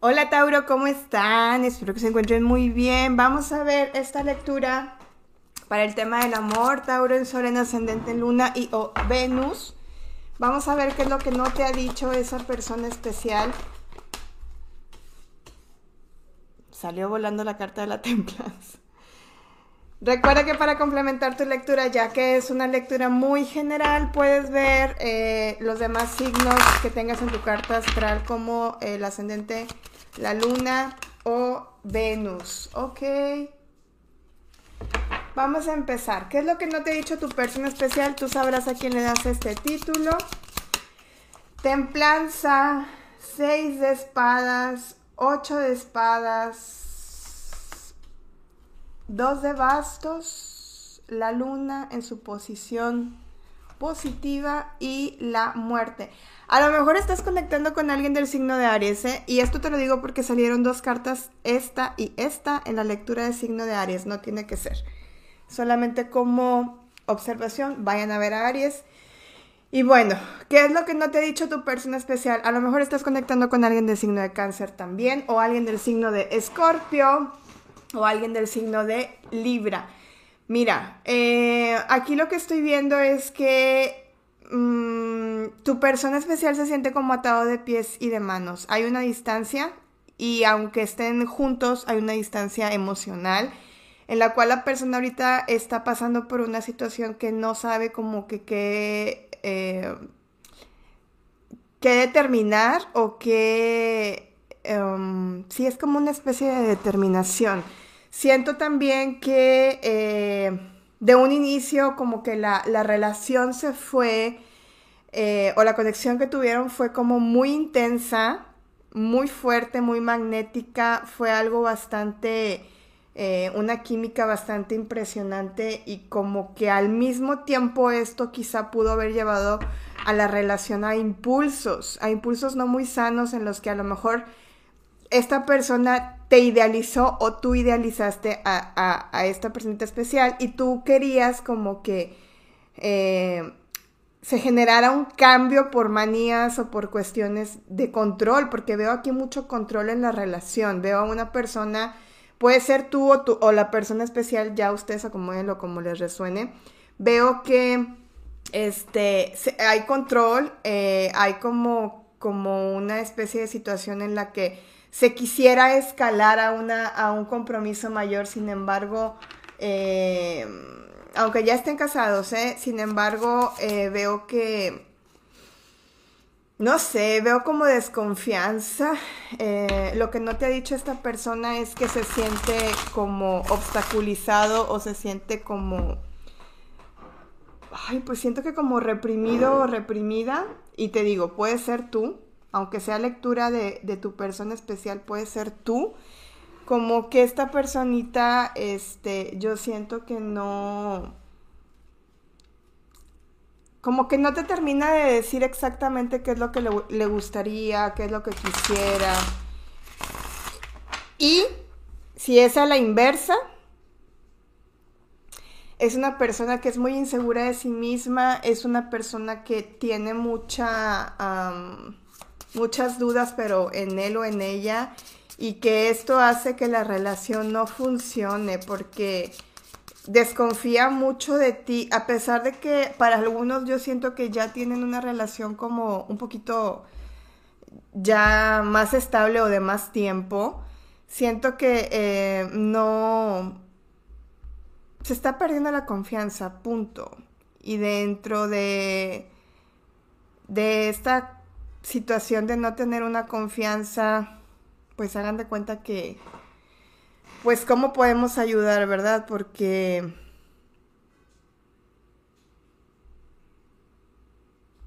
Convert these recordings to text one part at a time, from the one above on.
Hola Tauro, ¿cómo están? Espero que se encuentren muy bien. Vamos a ver esta lectura para el tema del amor, Tauro en Sol, en Ascendente en Luna y o Venus. Vamos a ver qué es lo que no te ha dicho esa persona especial. Salió volando la carta de la templanza. Recuerda que para complementar tu lectura, ya que es una lectura muy general, puedes ver eh, los demás signos que tengas en tu carta astral como el ascendente, la luna o Venus. Ok. Vamos a empezar. ¿Qué es lo que no te ha dicho tu persona especial? Tú sabrás a quién le das este título. Templanza, seis de espadas, ocho de espadas, Dos de bastos, la luna en su posición positiva y la muerte. A lo mejor estás conectando con alguien del signo de Aries, ¿eh? y esto te lo digo porque salieron dos cartas, esta y esta, en la lectura de signo de Aries, no tiene que ser. Solamente como observación, vayan a ver a Aries. Y bueno, ¿qué es lo que no te ha dicho tu persona especial? A lo mejor estás conectando con alguien del signo de cáncer también, o alguien del signo de escorpio, o alguien del signo de Libra. Mira, eh, aquí lo que estoy viendo es que mm, tu persona especial se siente como atado de pies y de manos. Hay una distancia y aunque estén juntos, hay una distancia emocional en la cual la persona ahorita está pasando por una situación que no sabe como que qué eh, determinar o qué Em, sí, es como una especie de determinación. Siento también que eh, de un inicio como que la, relación se fue, eh, o la conexión que tuvieron fue como muy intensa, muy fuerte, muy magnética, fue algo bastante, eh, una química bastante impresionante y como que al mismo tiempo esto quizá pudo haber llevado a la relación a impulsos, a impulsos no muy sanos en los que a lo mejor esta persona te idealizó o tú idealizaste a, esta personita especial y tú querías como que eh, se generara un cambio por manías o por cuestiones de control, porque veo aquí mucho control en la relación, veo a una persona, puede ser tú o, tú, o la persona especial, ya ustedes acomódenlo como les resuene, veo que este, hay control, eh, hay como, como una especie de situación en la que se quisiera escalar a, una, a un compromiso mayor, sin embargo, eh, aunque ya estén casados, ¿eh? sin embargo, eh, veo que, no sé, veo como desconfianza. lo que no te ha dicho esta persona es que se siente como obstaculizado o se siente como... Ay, pues siento que como reprimido o reprimida. Y te digo, puede ser tú, aunque sea lectura de, tu persona especial, puede ser tú, como que esta personita, este, yo siento que no, como que no te termina de decir exactamente qué es lo que le, le gustaría, qué es lo que quisiera. Y si es a la inversa, es una persona que es muy insegura de sí misma, es una persona que tiene mucha muchas dudas, pero en él o en ella, y que esto hace que la relación no funcione porque desconfía mucho de ti, a pesar de que para algunos yo siento que ya tienen una relación como un poquito ya más estable o de más tiempo, siento que eh, no se está perdiendo la confianza, punto. Y dentro de, de esta situación de no tener una confianza, pues hagan de cuenta que, pues cómo podemos ayudar, ¿verdad? Porque...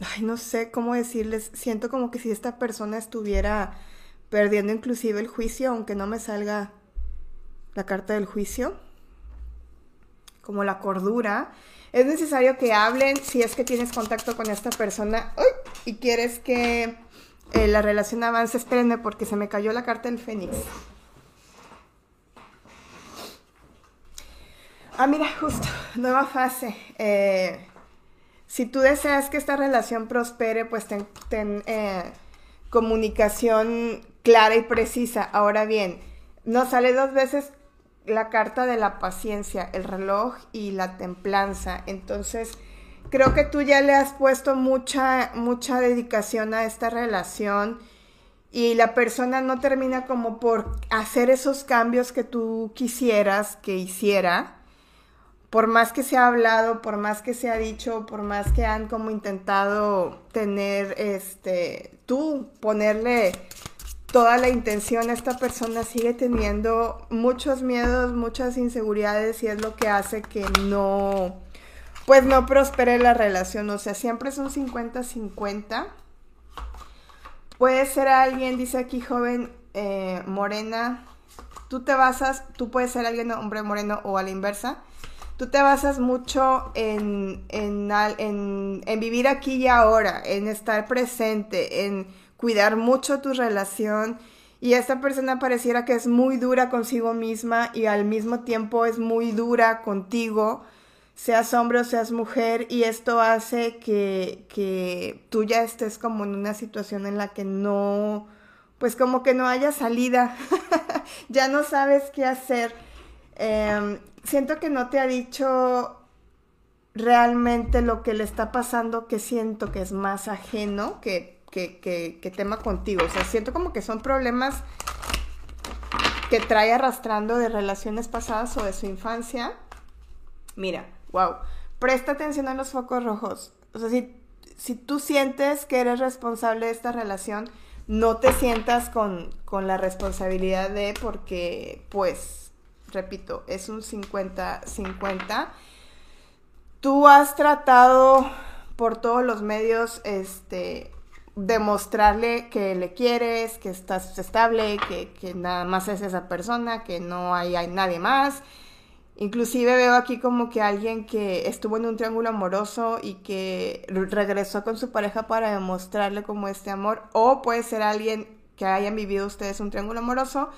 Ay, no sé cómo decirles, siento como que si esta persona estuviera perdiendo inclusive el juicio, aunque no me salga la carta del juicio, como la cordura, es necesario que hablen si es que tienes contacto con esta persona y quieres que eh, la relación avance. Espérenme porque se me cayó la carta del Fénix. Ah, mira, justo, nueva fase. Eh, si tú deseas que esta relación prospere, pues ten, eh, comunicación clara y precisa. Ahora bien, nos sale dos veces la carta de la paciencia, el reloj y la templanza. Entonces, creo que tú ya le has puesto mucha, mucha dedicación a esta relación y la persona no termina como por hacer esos cambios que tú quisieras que hiciera. Por más que se ha hablado, por más que se ha dicho, por más que han como intentado tener, este, tú ponerle toda la intención, esta persona sigue teniendo muchos miedos, muchas inseguridades y es lo que hace que no, pues no prospere la relación. O sea, siempre es un 50-50. Puede ser alguien, dice aquí joven, eh, morena, tú te basas, tú puedes ser alguien hombre moreno o a la inversa. Tú te basas mucho en, en, en, en vivir aquí y ahora, en estar presente, en cuidar mucho tu relación y esta persona pareciera que es muy dura consigo misma y al mismo tiempo es muy dura contigo, seas hombre o seas mujer, y esto hace que, que tú ya estés como en una situación en la que no, pues como que no haya salida, ya no sabes qué hacer. Em, siento que no te ha dicho realmente lo que le está pasando, que siento que es más ajeno, que que, tema contigo. O sea, siento como que son problemas que trae arrastrando de relaciones pasadas o de su infancia. Mira, wow. Presta atención a los focos rojos. O sea, si, si tú sientes que eres responsable de esta relación, no te sientas con, con la responsabilidad de, porque, pues, repito, es un 50-50. Tú has tratado por todos los medios, este, demostrarle que le quieres, que estás estable, que, nada más es esa persona, que no hay, hay, nadie más. Inclusive veo aquí como que alguien que estuvo en un triángulo amoroso y que regresó con su pareja para demostrarle como este amor. O puede ser alguien que hayan vivido ustedes un triángulo amoroso.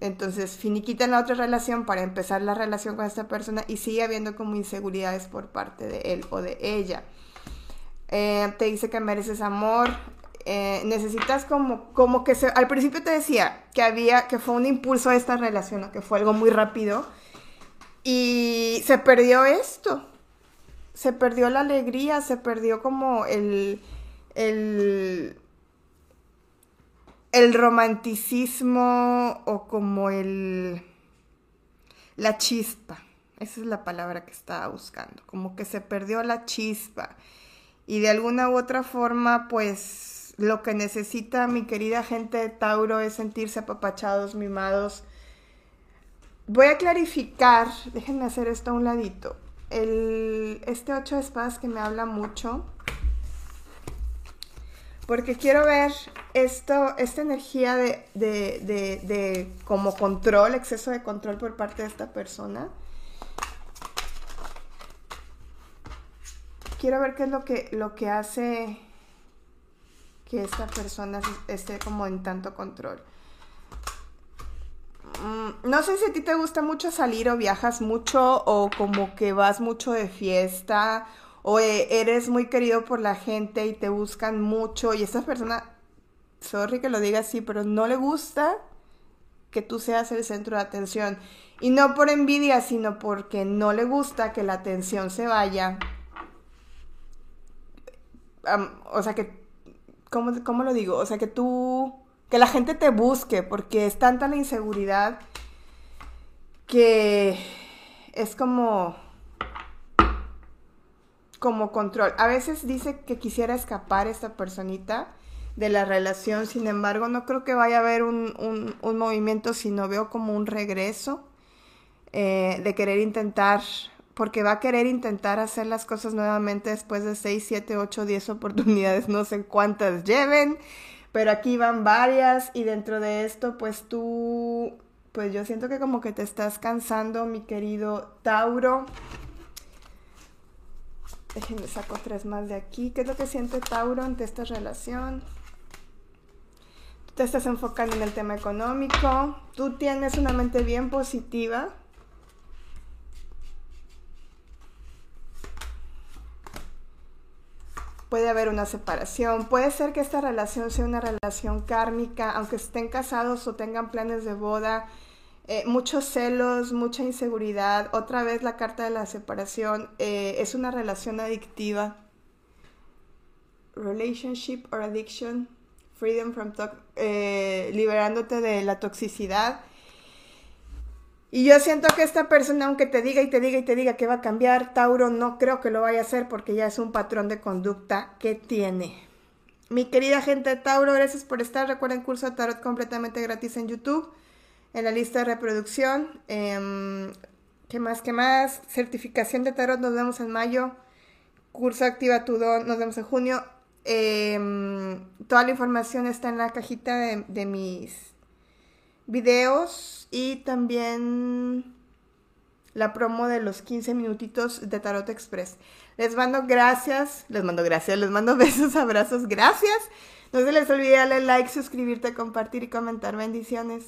Entonces finiquitan la otra relación para empezar la relación con esta persona y sigue habiendo como inseguridades por parte de él o de ella. Eh, te dice que mereces amor, eh, necesitas como, como que se, al principio te decía que había, que fue un impulso a esta relación, que fue algo muy rápido, y se perdió esto, se perdió la alegría, se perdió como el, el, el romanticismo o como el, la chispa, esa es la palabra que estaba buscando, como que se perdió la chispa. Y de alguna u otra forma, pues lo que necesita mi querida gente de Tauro es sentirse apapachados, mimados. Voy a clarificar, déjenme hacer esto a un ladito. El, este ocho de espadas que me habla mucho, porque quiero ver esto, esta energía de, de, como control, exceso de control por parte de esta persona. Quiero ver qué es lo que, lo que hace que esta persona esté como en tanto control. Mm, no sé si a ti te gusta mucho salir o viajas mucho o como que vas mucho de fiesta o e, eres muy querido por la gente y te buscan mucho y esta persona, sorry que lo diga así, pero no le gusta que tú seas el centro de atención. Y no por envidia, sino porque no le gusta que la atención se vaya. o sea, que ¿cómo, lo digo? O sea, que tú, que la gente te busque, porque es tanta la inseguridad que es como, como control. A veces dice que quisiera escapar esta personita de la relación, sin embargo, no creo que vaya a haber un, un, movimiento, sino veo como un regreso eh, de querer intentar porque va a querer intentar hacer las cosas nuevamente después de 6, 7, 8, 10 oportunidades, no sé cuántas lleven, pero aquí van varias y dentro de esto pues tú, pues yo siento que como que te estás cansando, mi querido Tauro. Déjenme saco tres más de aquí. ¿Qué es lo que siente Tauro ante esta relación? Tú te estás enfocando en el tema económico. Tú tienes una mente bien positiva puede haber una separación, puede ser que esta relación sea una relación kármica, aunque estén casados o tengan planes de boda, eh, muchos celos, mucha inseguridad, otra vez la carta de la separación, eh, es una relación adictiva. Relationship or addiction, freedom from, eh, liberándote de la toxicidad y yo siento que esta persona, aunque te diga y te diga y te diga que va a cambiar, Tauro no creo que lo vaya a hacer porque ya es un patrón de conducta que tiene. Mi querida gente de Tauro, gracias por estar. Recuerden curso de tarot completamente gratis en YouTube, en la lista de reproducción. Em, ¿Qué más? ¿Qué más? Certificación de tarot, nos vemos en mayo. Curso Activa tu Don, nos vemos en junio. Em, toda la información está en la cajita de mis videos y también la promo de los 15 minutitos de Tarot Express. Les mando gracias, les mando gracias, les mando besos, abrazos, gracias. No se les olvide darle like, suscribirte, compartir y comentar. Bendiciones.